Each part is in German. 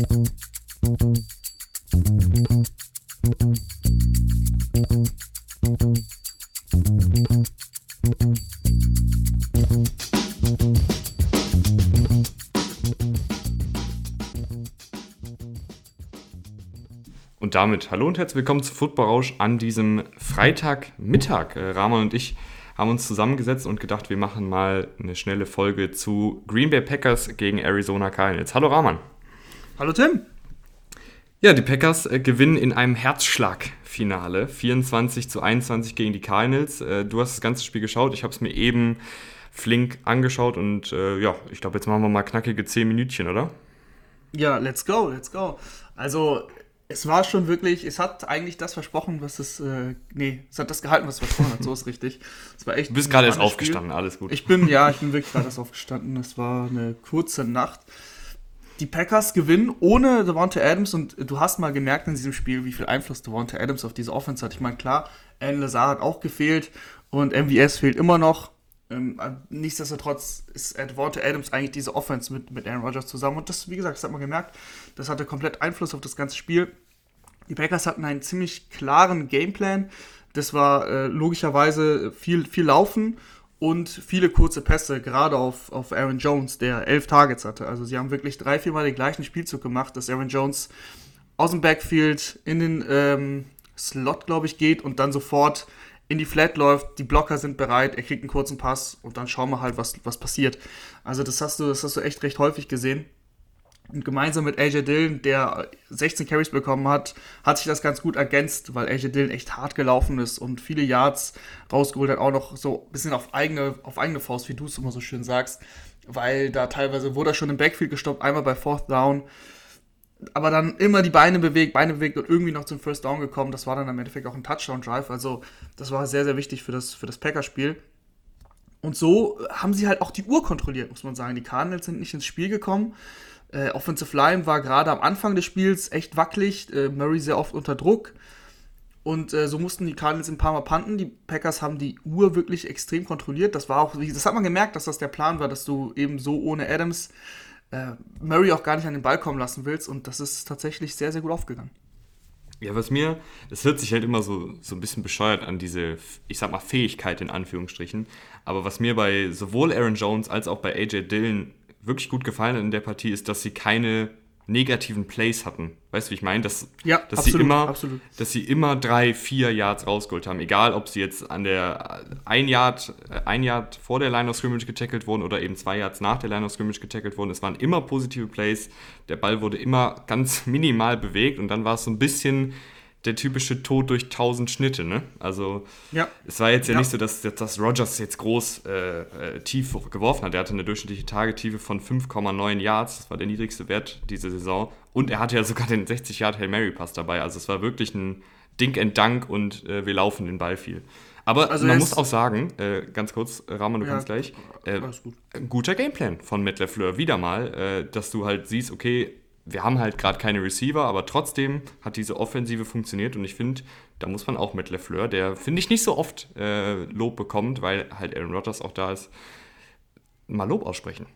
Und damit hallo und herzlich willkommen zu Football Rausch an diesem Freitagmittag. Äh, Rahman und ich haben uns zusammengesetzt und gedacht, wir machen mal eine schnelle Folge zu Green Bay Packers gegen Arizona Cardinals. Hallo Rahman. Hallo Tim. Ja, die Packers äh, gewinnen in einem Herzschlagfinale 24 zu 21 gegen die Cardinals. Äh, du hast das ganze Spiel geschaut, ich habe es mir eben flink angeschaut und äh, ja, ich glaube, jetzt machen wir mal knackige 10 Minütchen, oder? Ja, let's go, let's go. Also es war schon wirklich, es hat eigentlich das versprochen, was es, äh, nee, es hat das gehalten, was es versprochen hat, so ist richtig. Es war echt. Du bist gerade erst aufgestanden, alles gut. Ich bin, ja, ich bin wirklich gerade erst aufgestanden. Es war eine kurze Nacht. Die Packers gewinnen ohne Devonta Adams und du hast mal gemerkt in diesem Spiel, wie viel Einfluss Devonta Adams auf diese Offense hat. Ich meine, klar, Alan Lazar hat auch gefehlt und MVS fehlt immer noch. Ähm, nichtsdestotrotz ist Devonta Adams eigentlich diese Offense mit, mit Aaron Rodgers zusammen. Und das, wie gesagt, das hat man gemerkt, das hatte komplett Einfluss auf das ganze Spiel. Die Packers hatten einen ziemlich klaren Gameplan. Das war äh, logischerweise viel, viel Laufen und viele kurze Pässe, gerade auf, auf Aaron Jones, der elf Targets hatte. Also sie haben wirklich drei, viermal den gleichen Spielzug gemacht, dass Aaron Jones aus dem Backfield in den ähm, Slot, glaube ich, geht und dann sofort in die Flat läuft, die Blocker sind bereit, er kriegt einen kurzen Pass und dann schauen wir halt, was, was passiert. Also das hast du, das hast du echt recht häufig gesehen. Und gemeinsam mit AJ Dillon, der 16 Carries bekommen hat, hat sich das ganz gut ergänzt, weil AJ Dillon echt hart gelaufen ist und viele Yards rausgeholt hat, auch noch so ein bisschen auf eigene, auf eigene Faust, wie du es immer so schön sagst, weil da teilweise wurde er schon im Backfield gestoppt, einmal bei Fourth Down aber dann immer die Beine bewegt, Beine bewegt und irgendwie noch zum First Down gekommen. Das war dann im Endeffekt auch ein Touchdown-Drive. Also das war sehr, sehr wichtig für das, für das Packers-Spiel. Und so haben sie halt auch die Uhr kontrolliert, muss man sagen. Die Cardinals sind nicht ins Spiel gekommen. Äh, Offensive Line war gerade am Anfang des Spiels echt wackelig. Äh, Murray sehr oft unter Druck. Und äh, so mussten die Cardinals ein paar Mal panten. Die Packers haben die Uhr wirklich extrem kontrolliert. Das war auch, das hat man gemerkt, dass das der Plan war, dass du eben so ohne Adams äh, Murray auch gar nicht an den Ball kommen lassen willst. Und das ist tatsächlich sehr, sehr gut aufgegangen. Ja, was mir, das hört sich halt immer so, so ein bisschen bescheuert an, diese, ich sag mal, Fähigkeit in Anführungsstrichen. Aber was mir bei sowohl Aaron Jones als auch bei AJ Dillon wirklich gut gefallen hat in der Partie, ist, dass sie keine negativen Plays hatten. Weißt du, wie ich meine? Dass, ja, dass absolut, sie immer, absolut. dass sie immer drei, vier Yards rausgeholt haben. Egal, ob sie jetzt an der ein Yard, ein Yard vor der Line of Scrimmage getackelt wurden oder eben zwei Yards nach der Line of Scrimmage getackelt wurden. Es waren immer positive Plays. Der Ball wurde immer ganz minimal bewegt und dann war es so ein bisschen der typische Tod durch tausend Schnitte, ne? Also ja. es war jetzt ja, ja. nicht so, dass, dass Rogers jetzt groß äh, äh, tief geworfen hat. Er hatte eine durchschnittliche Tagetiefe von 5,9 Yards. Das war der niedrigste Wert diese Saison. Und er hatte ja sogar den 60 Yard Hail Mary Pass dabei. Also es war wirklich ein Dink and Dank und äh, wir laufen den Ball viel. Aber also man muss auch sagen, äh, ganz kurz, Rahman, du ja, kannst gleich, äh, ein guter Gameplan von Matt LeFleur, wieder mal, äh, dass du halt siehst, okay, wir haben halt gerade keine Receiver, aber trotzdem hat diese Offensive funktioniert und ich finde, da muss man auch mit LeFleur, der finde ich nicht so oft äh, Lob bekommt, weil halt Aaron Rodgers auch da ist, mal Lob aussprechen.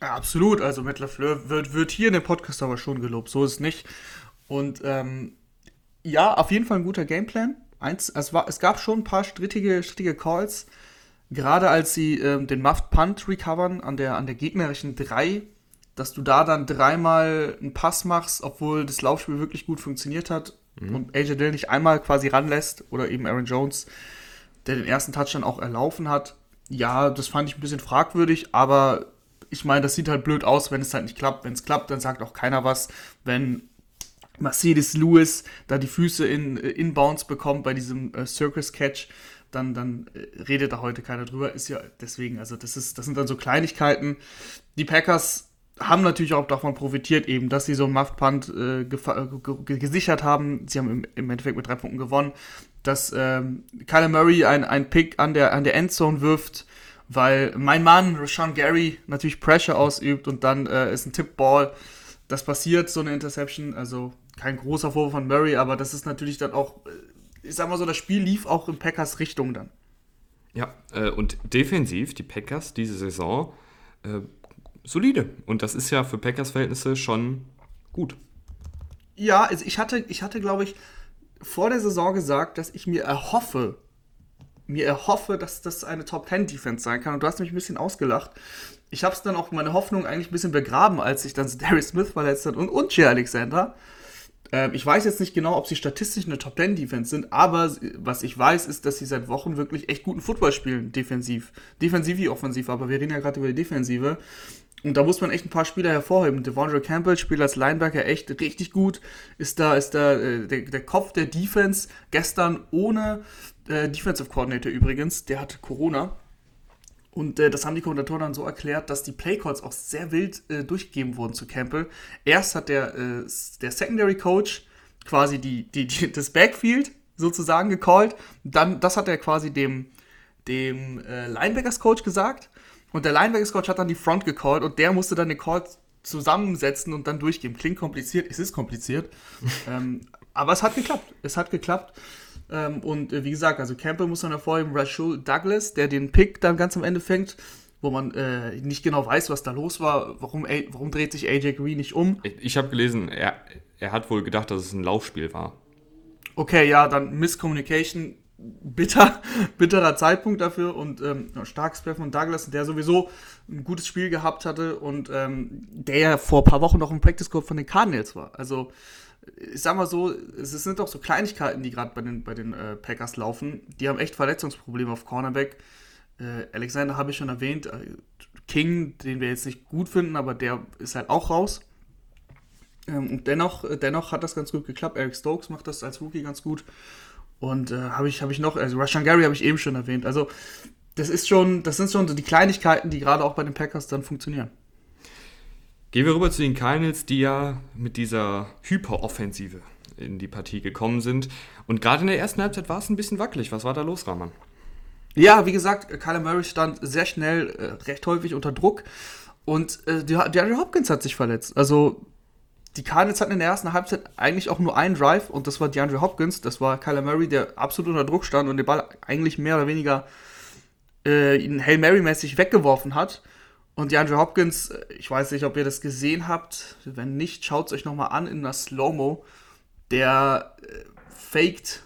Ja, absolut, also mit LeFleur wird, wird hier in dem Podcast aber schon gelobt, so ist es nicht. Und ähm, ja, auf jeden Fall ein guter Gameplan. Eins, es, war, es gab schon ein paar strittige, strittige Calls, gerade als sie ähm, den Muffed Punt recovern an der, an der gegnerischen 3 dass du da dann dreimal einen Pass machst, obwohl das Laufspiel wirklich gut funktioniert hat mhm. und AJ Dill nicht einmal quasi ranlässt oder eben Aaron Jones, der den ersten Touchdown auch erlaufen hat. Ja, das fand ich ein bisschen fragwürdig, aber ich meine, das sieht halt blöd aus, wenn es halt nicht klappt. Wenn es klappt, dann sagt auch keiner was. Wenn Mercedes Lewis da die Füße in äh, Inbounds bekommt bei diesem äh, Circus Catch, dann, dann äh, redet da heute keiner drüber. Ist ja deswegen, also das ist, das sind dann so Kleinigkeiten. Die Packers haben natürlich auch davon profitiert, eben, dass sie so einen Muffed Punt äh, äh gesichert haben. Sie haben im, im, Endeffekt mit drei Punkten gewonnen. Dass ähm, Kyler Murray ein, ein Pick an der, an der Endzone wirft, weil mein Mann, Rashawn Gary, natürlich Pressure ausübt und dann äh, ist ein Tippball. Das passiert, so eine Interception. Also kein großer Vorwurf von Murray, aber das ist natürlich dann auch, äh, ich sag mal so, das Spiel lief auch in Packers Richtung dann. Ja, äh, und defensiv, die Packers diese Saison äh, solide. Und das ist ja für Packers Verhältnisse schon gut. Ja, also ich hatte, ich hatte, glaube ich, vor der Saison gesagt, dass ich mir erhoffe, mir erhoffe, dass das eine Top 10 Defense sein kann. Und du hast mich ein bisschen ausgelacht. Ich habe es dann auch meine Hoffnung eigentlich ein bisschen begraben, als ich dann Darius Smith verletzt hat und, und Jay Alexander. Ähm, ich weiß jetzt nicht genau, ob sie statistisch eine Top 10 Defense sind, aber was ich weiß, ist, dass sie seit Wochen wirklich echt guten Football spielen, defensiv. Defensiv wie offensiv, aber wir reden ja gerade über die Defensive. Und da muss man echt ein paar Spieler hervorheben. Devondre Campbell spielt als Linebacker echt richtig gut. Ist da, ist da äh, der, der Kopf der Defense. Gestern ohne äh, Defensive Coordinator übrigens, der hatte Corona. Und äh, das haben die Kommentatoren dann so erklärt, dass die Playcalls auch sehr wild äh, durchgegeben wurden zu Campbell. Erst hat der, äh, der Secondary Coach quasi die, die, die, das Backfield sozusagen gecallt. Dann, das hat er quasi dem, dem äh, Linebackers Coach gesagt. Und der Linebackers Coach hat dann die Front gecallt und der musste dann den Call zusammensetzen und dann durchgeben. Klingt kompliziert, es ist kompliziert. ähm, aber es hat geklappt. Es hat geklappt. Ähm, und äh, wie gesagt, also Campbell muss man hervorheben, Rashul Douglas, der den Pick dann ganz am Ende fängt, wo man äh, nicht genau weiß, was da los war. Warum, warum dreht sich AJ Green nicht um? Ich, ich habe gelesen, er, er hat wohl gedacht, dass es ein Laufspiel war. Okay, ja, dann Miscommunication. Bitter, bitterer Zeitpunkt dafür und ähm, starkes Play von Douglas, der sowieso ein gutes Spiel gehabt hatte und ähm, der ja vor ein paar Wochen noch im Practice Scope von den Cardinals war. Also ich sag mal so, es sind doch so Kleinigkeiten, die gerade bei den, bei den äh, Packers laufen. Die haben echt Verletzungsprobleme auf Cornerback. Äh, Alexander habe ich schon erwähnt. Äh, King, den wir jetzt nicht gut finden, aber der ist halt auch raus. Ähm, und dennoch, äh, dennoch hat das ganz gut geklappt. Eric Stokes macht das als Rookie ganz gut. Und äh, habe ich, hab ich noch, also Rashan Gary habe ich eben schon erwähnt. Also, das ist schon, das sind schon so die Kleinigkeiten, die gerade auch bei den Packers dann funktionieren. Gehen wir rüber zu den Cardinals, die ja mit dieser Hyperoffensive in die Partie gekommen sind. Und gerade in der ersten Halbzeit war es ein bisschen wackelig. Was war da los, Rahman? Ja, wie gesagt, Kyler Murray stand sehr schnell, äh, recht häufig unter Druck. Und äh, DeAndre Hopkins hat sich verletzt. Also die Cardinals hatten in der ersten Halbzeit eigentlich auch nur einen Drive und das war DeAndre Hopkins. Das war Kyler Murray, der absolut unter Druck stand und den Ball eigentlich mehr oder weniger äh, ihn Hail Mary-mäßig weggeworfen hat. Und DeAndre Hopkins, äh, ich weiß nicht, ob ihr das gesehen habt. Wenn nicht, schaut es euch nochmal an in der Slow-Mo. Der äh, faked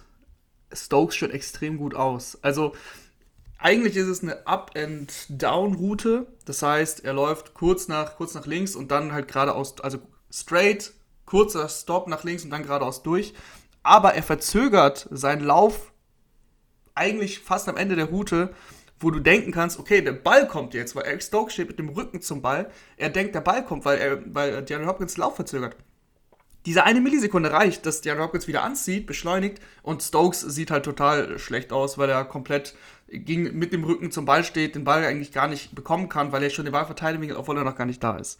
Stokes schon extrem gut aus. Also, eigentlich ist es eine Up-and-Down-Route. Das heißt, er läuft kurz nach, kurz nach links und dann halt geradeaus, also straight, kurzer Stop nach links und dann geradeaus durch. Aber er verzögert seinen Lauf eigentlich fast am Ende der Route wo du denken kannst, okay, der Ball kommt jetzt, weil Eric Stokes steht mit dem Rücken zum Ball. Er denkt, der Ball kommt, weil, er, weil DeAndre Hopkins Lauf verzögert. Diese eine Millisekunde reicht, dass DeAndre Hopkins wieder anzieht, beschleunigt und Stokes sieht halt total schlecht aus, weil er komplett ging, mit dem Rücken zum Ball steht, den Ball eigentlich gar nicht bekommen kann, weil er schon den Ball verteidigen will, obwohl er noch gar nicht da ist.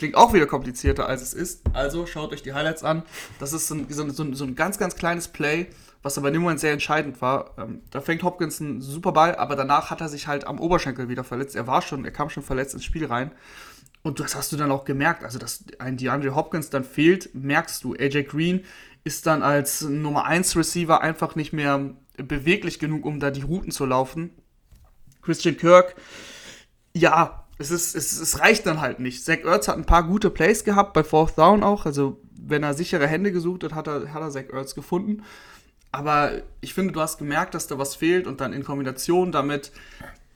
Klingt auch wieder komplizierter, als es ist. Also schaut euch die Highlights an. Das ist so ein, so ein, so ein ganz, ganz kleines Play, was aber in dem Moment sehr entscheidend war. Ähm, da fängt Hopkins einen super Ball, aber danach hat er sich halt am Oberschenkel wieder verletzt. Er war schon, er kam schon verletzt ins Spiel rein. Und das hast du dann auch gemerkt. Also, dass ein DeAndre Hopkins dann fehlt, merkst du. AJ Green ist dann als Nummer 1 Receiver einfach nicht mehr beweglich genug, um da die Routen zu laufen. Christian Kirk, ja, es, ist, es, es reicht dann halt nicht. Zach Ertz hat ein paar gute Plays gehabt, bei Fourth Down auch. Also, wenn er sichere Hände gesucht hat, hat er, hat er Zach Ertz gefunden. Aber ich finde, du hast gemerkt, dass da was fehlt und dann in Kombination damit,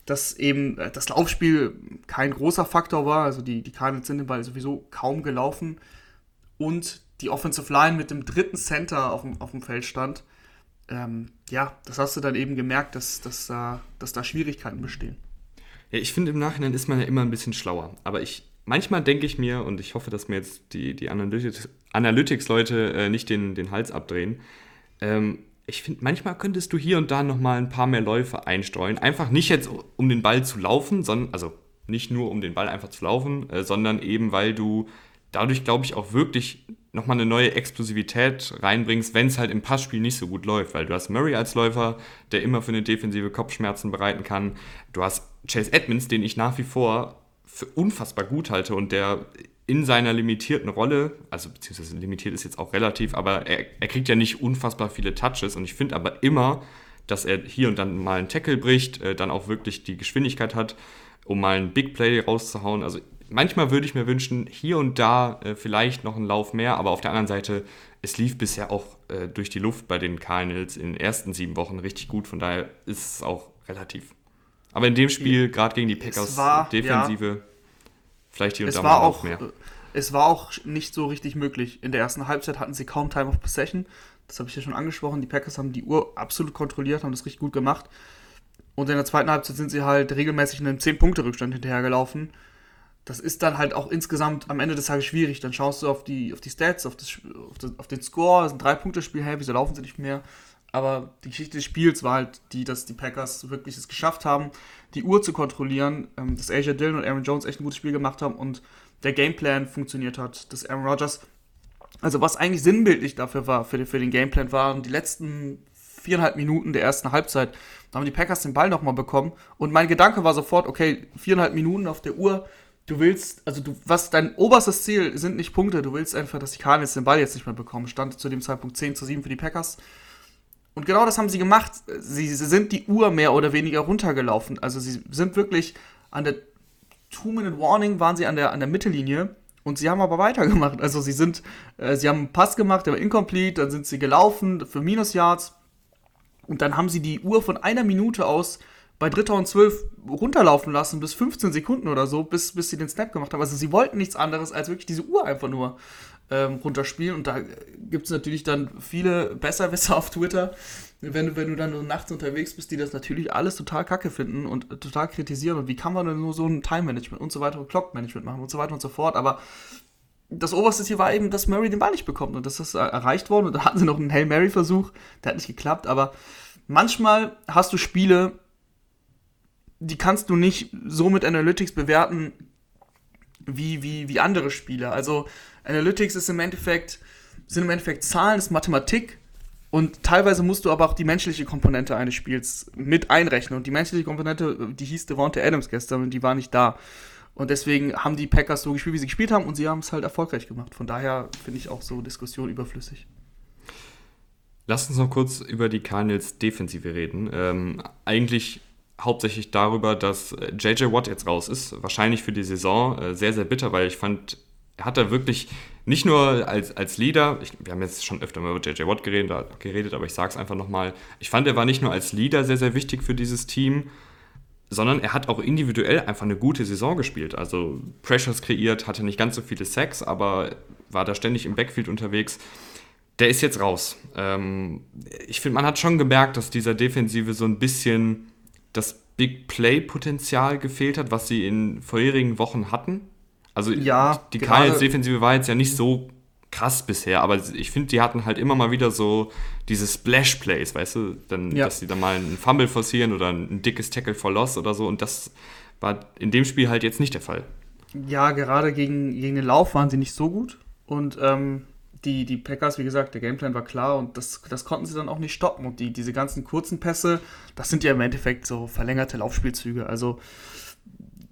dass eben äh, das Laufspiel kein großer Faktor war, also die, die Cardinals sind den Ball sowieso kaum gelaufen und die Offensive Line mit dem dritten Center auf dem, auf dem Feld stand. Ähm, ja, das hast du dann eben gemerkt, dass, dass, da, dass da Schwierigkeiten bestehen. Ja, ich finde, im Nachhinein ist man ja immer ein bisschen schlauer. Aber ich, manchmal denke ich mir, und ich hoffe, dass mir jetzt die, die Analytics-Leute äh, nicht den, den Hals abdrehen, ähm, ich finde, manchmal könntest du hier und da nochmal ein paar mehr Läufe einstreuen. Einfach nicht jetzt, um den Ball zu laufen, sondern, also nicht nur um den Ball einfach zu laufen, äh, sondern eben, weil du dadurch, glaube ich, auch wirklich nochmal eine neue Explosivität reinbringst, wenn es halt im Passspiel nicht so gut läuft. Weil du hast Murray als Läufer, der immer für eine defensive Kopfschmerzen bereiten kann. Du hast Chase Edmonds, den ich nach wie vor für unfassbar gut halte und der in seiner limitierten Rolle, also beziehungsweise limitiert ist jetzt auch relativ, aber er, er kriegt ja nicht unfassbar viele Touches und ich finde aber immer, dass er hier und dann mal einen Tackle bricht, äh, dann auch wirklich die Geschwindigkeit hat, um mal einen Big Play rauszuhauen. Also manchmal würde ich mir wünschen, hier und da äh, vielleicht noch ein Lauf mehr, aber auf der anderen Seite, es lief bisher auch äh, durch die Luft bei den Cardinals in den ersten sieben Wochen richtig gut, von daher ist es auch relativ. Aber in dem Spiel, gerade gegen die Packers, war, Defensive, ja, vielleicht hier und da mal auch mehr. Es war auch nicht so richtig möglich. In der ersten Halbzeit hatten sie kaum Time of Possession. Das habe ich ja schon angesprochen. Die Packers haben die Uhr absolut kontrolliert, haben das richtig gut gemacht. Und in der zweiten Halbzeit sind sie halt regelmäßig in einem 10-Punkte-Rückstand hinterhergelaufen. Das ist dann halt auch insgesamt am Ende des Tages schwierig. Dann schaust du auf die, auf die Stats, auf, das, auf, das, auf den Score, ein Drei-Punkte-Spiel, hey, wieso laufen sie nicht mehr? Aber die Geschichte des Spiels war halt die, dass die Packers wirklich es geschafft haben, die Uhr zu kontrollieren, ähm, dass Asia Dillon und Aaron Jones echt ein gutes Spiel gemacht haben und der Gameplan funktioniert hat, dass Aaron Rodgers, also was eigentlich sinnbildlich dafür war, für, für den Gameplan waren die letzten viereinhalb Minuten der ersten Halbzeit, da haben die Packers den Ball nochmal bekommen. Und mein Gedanke war sofort, okay, viereinhalb Minuten auf der Uhr. Du willst, also du, was dein oberstes Ziel sind nicht Punkte, du willst einfach, dass die Cardinals den Ball jetzt nicht mehr bekommen. Stand zu dem Zeitpunkt 10 zu 7 für die Packers. Und genau das haben sie gemacht. Sie, sie sind die Uhr mehr oder weniger runtergelaufen. Also sie sind wirklich an der Two-Minute-Warning waren sie an der, an der Mittellinie und sie haben aber weitergemacht. Also sie sind, äh, sie haben einen Pass gemacht, der war incomplete, dann sind sie gelaufen für Minus-Yards und dann haben sie die Uhr von einer Minute aus bei Dritter und Zwölf runterlaufen lassen, bis 15 Sekunden oder so, bis, bis sie den Snap gemacht haben. Also sie wollten nichts anderes, als wirklich diese Uhr einfach nur ähm, runterspielen. Und da gibt es natürlich dann viele Besserwisser auf Twitter, wenn du, wenn du dann nur nachts unterwegs bist, die das natürlich alles total kacke finden und total kritisieren. Und wie kann man denn nur so ein Time-Management und so weiter und Clock-Management machen und so weiter und so fort. Aber das oberste Ziel war eben, dass Murray den Ball nicht bekommt. Und das ist erreicht worden. Und da hatten sie noch einen Hail Mary-Versuch. Der hat nicht geklappt. Aber manchmal hast du Spiele, die kannst du nicht so mit Analytics bewerten wie, wie, wie andere Spiele. Also Analytics ist im Endeffekt, sind im Endeffekt Zahlen, ist Mathematik. Und teilweise musst du aber auch die menschliche Komponente eines Spiels mit einrechnen. Und die menschliche Komponente, die hieß Devonta Adams gestern und die war nicht da. Und deswegen haben die Packers so gespielt, wie sie gespielt haben und sie haben es halt erfolgreich gemacht. Von daher finde ich auch so Diskussion überflüssig. Lass uns noch kurz über die Cardinals Defensive reden. Ähm, eigentlich hauptsächlich darüber, dass JJ Watt jetzt raus ist. Wahrscheinlich für die Saison äh, sehr, sehr bitter, weil ich fand, er hat da wirklich nicht nur als, als Leader, ich, wir haben jetzt schon öfter mal über JJ Watt geredet, geredet aber ich sage es einfach nochmal, ich fand, er war nicht nur als Leader sehr, sehr wichtig für dieses Team, sondern er hat auch individuell einfach eine gute Saison gespielt. Also Pressures kreiert, hatte nicht ganz so viele Sacks, aber war da ständig im Backfield unterwegs. Der ist jetzt raus. Ähm, ich finde, man hat schon gemerkt, dass dieser Defensive so ein bisschen das Big Play-Potenzial gefehlt hat, was sie in vorherigen Wochen hatten. Also ja, die Cardinals-Defensive war jetzt ja nicht so krass bisher, aber ich finde, die hatten halt immer mal wieder so diese Splash-Plays, weißt du, dann, ja. dass sie dann mal einen Fumble forcieren oder ein dickes Tackle for Loss oder so und das war in dem Spiel halt jetzt nicht der Fall. Ja, gerade gegen, gegen den Lauf waren sie nicht so gut und ähm, die, die Packers, wie gesagt, der Gameplan war klar und das, das konnten sie dann auch nicht stoppen. Und die, diese ganzen kurzen Pässe, das sind ja im Endeffekt so verlängerte Laufspielzüge. Also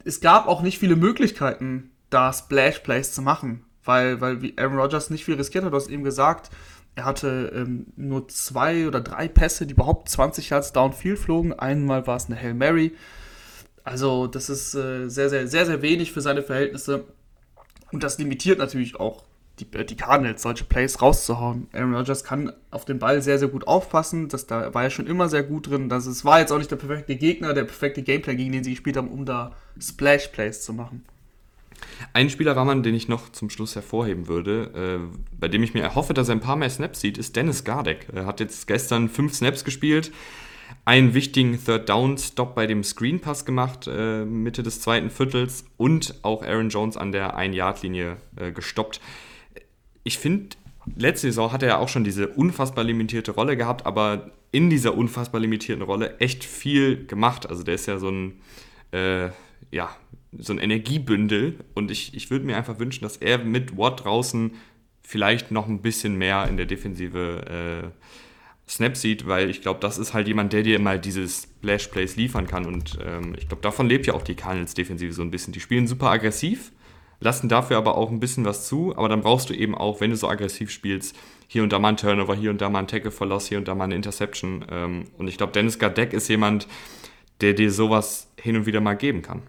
es gab auch nicht viele Möglichkeiten, da Splash-Plays zu machen, weil, weil wie Aaron Rodgers nicht viel riskiert hat. Du hast eben gesagt, er hatte ähm, nur zwei oder drei Pässe, die überhaupt 20 Yards downfield flogen. Einmal war es eine Hail Mary. Also das ist äh, sehr, sehr, sehr, sehr wenig für seine Verhältnisse. Und das limitiert natürlich auch die, äh, die Cardinals, solche Plays rauszuhauen. Aaron Rodgers kann auf den Ball sehr, sehr gut aufpassen. Das, da war er schon immer sehr gut drin. Das ist, war jetzt auch nicht der perfekte Gegner, der perfekte Gameplay, gegen den sie gespielt haben, um da Splash-Plays zu machen. Ein Spieler war man, den ich noch zum Schluss hervorheben würde, äh, bei dem ich mir erhoffe, dass er ein paar mehr Snaps sieht, ist Dennis Gardek. Er hat jetzt gestern fünf Snaps gespielt, einen wichtigen Third-Down-Stop bei dem Screen-Pass gemacht, äh, Mitte des zweiten Viertels und auch Aaron Jones an der Ein-Yard-Linie äh, gestoppt ich finde, letzte Saison hat er ja auch schon diese unfassbar limitierte Rolle gehabt, aber in dieser unfassbar limitierten Rolle echt viel gemacht. Also der ist ja so ein, äh, ja, so ein Energiebündel und ich, ich würde mir einfach wünschen, dass er mit Watt draußen vielleicht noch ein bisschen mehr in der Defensive äh, Snap sieht, weil ich glaube, das ist halt jemand, der dir mal dieses Splash Plays liefern kann und ähm, ich glaube, davon lebt ja auch die Cardinals Defensive so ein bisschen. Die spielen super aggressiv, lassen dafür aber auch ein bisschen was zu, aber dann brauchst du eben auch, wenn du so aggressiv spielst, hier und da mal ein Turnover, hier und da mal ein Tackle for Loss, hier und da mal eine Interception. Ähm, und ich glaube, Dennis Gardeck ist jemand, der dir sowas hin und wieder mal geben kann.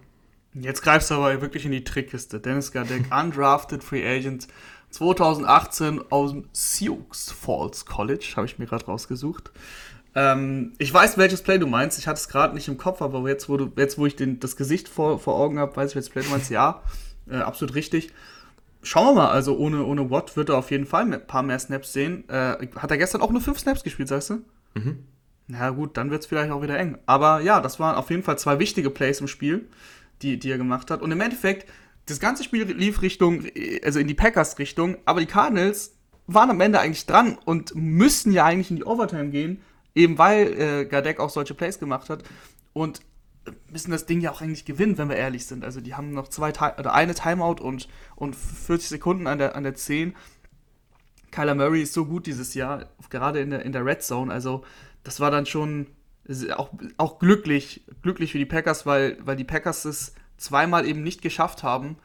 Jetzt greifst du aber wirklich in die Trickkiste. Dennis Gardeck, undrafted Free Agent 2018 aus dem Sioux Falls College, habe ich mir gerade rausgesucht. Ähm, ich weiß, welches Play du meinst. Ich hatte es gerade nicht im Kopf, aber jetzt, wo, du, jetzt, wo ich den, das Gesicht vor, vor Augen habe, weiß ich, welches Play du meinst. Ja, äh, absolut richtig. Schauen wir mal, also ohne, ohne Watt wird er auf jeden Fall ein paar mehr Snaps sehen. Äh, hat er gestern auch nur fünf Snaps gespielt, sagst du? Mhm. Na gut, dann wird es vielleicht auch wieder eng. Aber ja, das waren auf jeden Fall zwei wichtige Plays im Spiel die, die er gemacht hat. Und im Endeffekt, das ganze Spiel lief Richtung, also in die Packers-Richtung, aber die Cardinals waren am Ende eigentlich dran und müssten ja eigentlich in die Overtime gehen, eben weil äh, Gardek auch solche Plays gemacht hat. Und müssen das Ding ja auch eigentlich gewinnen, wenn wir ehrlich sind. Also die haben noch zwei oder eine Timeout und, und 40 Sekunden an der, an der 10. Kyler Murray ist so gut dieses Jahr, gerade in der, in der Red Zone. Also das war dann schon auch, auch glücklich, glücklich für die Packers, weil, weil die Packers es zweimal eben nicht geschafft haben,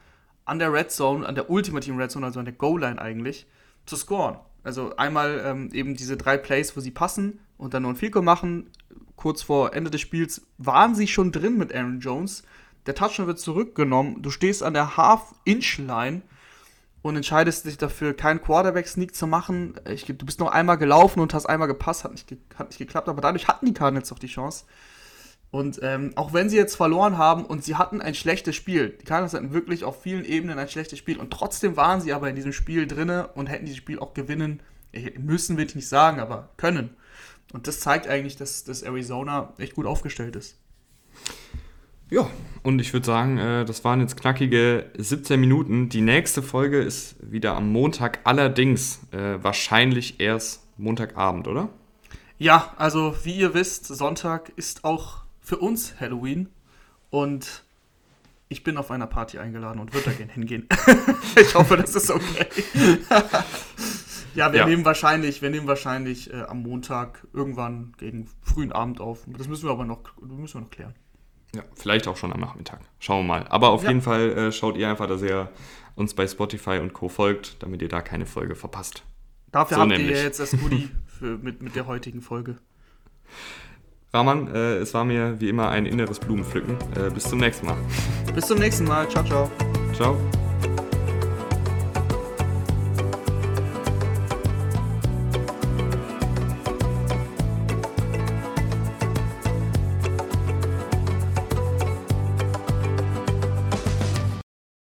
an der Red Zone, an der ultimativen Red Zone, also an der Goal-Line eigentlich, zu scoren. Also einmal ähm, eben diese drei Plays, wo sie passen und dann nur ein Field machen. Kurz vor Ende des Spiels waren sie schon drin mit Aaron Jones. Der Touchdown wird zurückgenommen. Du stehst an der Half-Inch-Line und entscheidest dich dafür, keinen Quarterback-Sneak zu machen. Ich, du bist noch einmal gelaufen und hast einmal gepasst, hat nicht, hat nicht geklappt, aber dadurch hatten die Cardinals doch die Chance. Und ähm, auch wenn sie jetzt verloren haben und sie hatten ein schlechtes Spiel, die Cardinals hatten wirklich auf vielen Ebenen ein schlechtes Spiel und trotzdem waren sie aber in diesem Spiel drinne und hätten dieses Spiel auch gewinnen müssen, will ich nicht sagen, aber können. Und das zeigt eigentlich, dass, dass Arizona echt gut aufgestellt ist. Ja, und ich würde sagen, äh, das waren jetzt knackige 17 Minuten. Die nächste Folge ist wieder am Montag, allerdings äh, wahrscheinlich erst Montagabend, oder? Ja, also wie ihr wisst, Sonntag ist auch für uns Halloween und ich bin auf einer Party eingeladen und würde da gerne hingehen. ich hoffe, das ist okay. ja, wir ja. nehmen wahrscheinlich, wir nehmen wahrscheinlich äh, am Montag irgendwann gegen frühen Abend auf. Das müssen wir aber noch, müssen wir noch klären. Ja, vielleicht auch schon am Nachmittag. Schauen wir mal. Aber auf ja. jeden Fall äh, schaut ihr einfach, dass ihr uns bei Spotify und Co. folgt, damit ihr da keine Folge verpasst. Dafür so habt nämlich. ihr jetzt das Goodie für, mit, mit der heutigen Folge. Rahman, äh, es war mir wie immer ein inneres Blumenpflücken. Äh, bis zum nächsten Mal. Bis zum nächsten Mal. Ciao, ciao. Ciao.